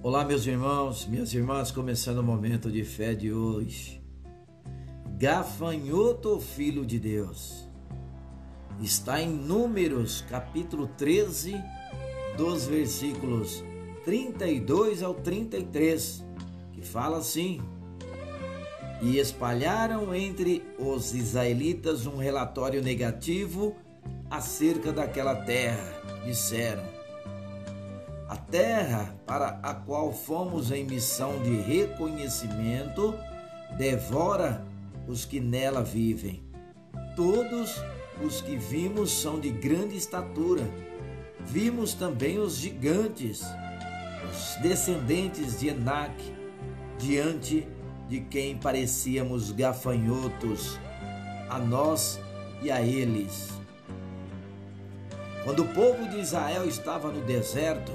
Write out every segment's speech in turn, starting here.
Olá, meus irmãos, minhas irmãs, começando o momento de fé de hoje. Gafanhoto, filho de Deus, está em Números, capítulo 13, dos versículos 32 ao 33, que fala assim: E espalharam entre os israelitas um relatório negativo acerca daquela terra. Disseram: a terra para a qual fomos em missão de reconhecimento devora os que nela vivem. Todos os que vimos são de grande estatura. Vimos também os gigantes, os descendentes de Enac, diante de quem parecíamos gafanhotos, a nós e a eles. Quando o povo de Israel estava no deserto,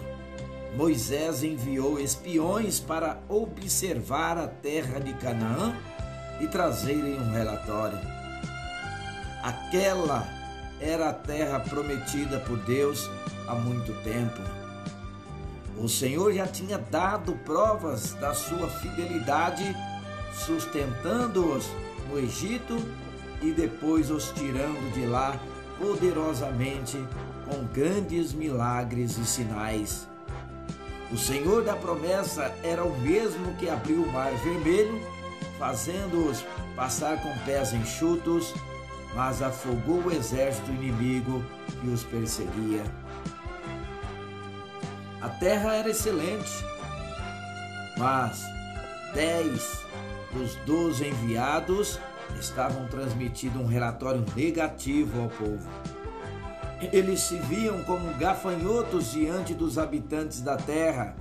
Moisés enviou espiões para observar a terra de Canaã e trazerem um relatório. Aquela era a terra prometida por Deus há muito tempo. O Senhor já tinha dado provas da sua fidelidade, sustentando-os no Egito e depois os tirando de lá poderosamente com grandes milagres e sinais. O Senhor da promessa era o mesmo que abriu o mar vermelho, fazendo-os passar com pés enxutos, mas afogou o exército inimigo que os perseguia. A terra era excelente, mas dez dos doze enviados estavam transmitindo um relatório negativo ao povo. Eles se viam como gafanhotos diante dos habitantes da terra,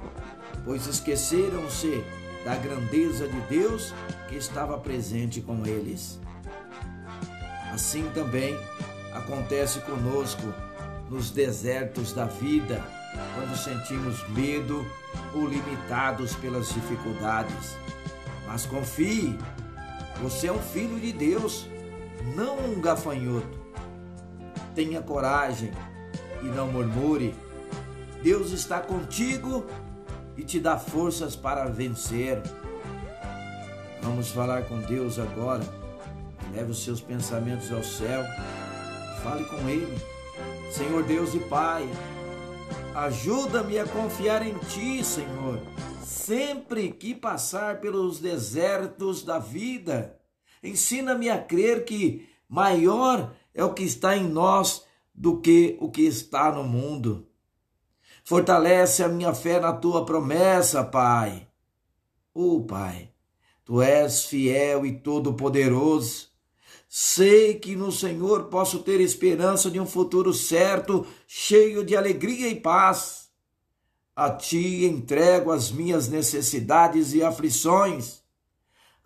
pois esqueceram-se da grandeza de Deus que estava presente com eles. Assim também acontece conosco nos desertos da vida, quando sentimos medo ou limitados pelas dificuldades. Mas confie, você é um filho de Deus, não um gafanhoto. Tenha coragem e não murmure. Deus está contigo e te dá forças para vencer. Vamos falar com Deus agora. Leve os seus pensamentos ao céu. Fale com Ele. Senhor Deus e Pai, ajuda-me a confiar em Ti, Senhor, sempre que passar pelos desertos da vida. Ensina-me a crer que maior é o que está em nós do que o que está no mundo. Fortalece a minha fé na tua promessa, Pai. Oh, Pai, tu és fiel e todo-poderoso. Sei que no Senhor posso ter esperança de um futuro certo, cheio de alegria e paz. A ti entrego as minhas necessidades e aflições.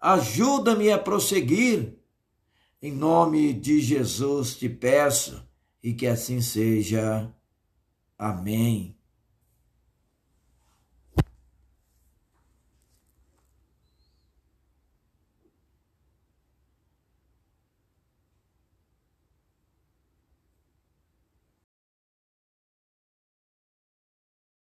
Ajuda-me a prosseguir em nome de Jesus te peço e que assim seja. Amém.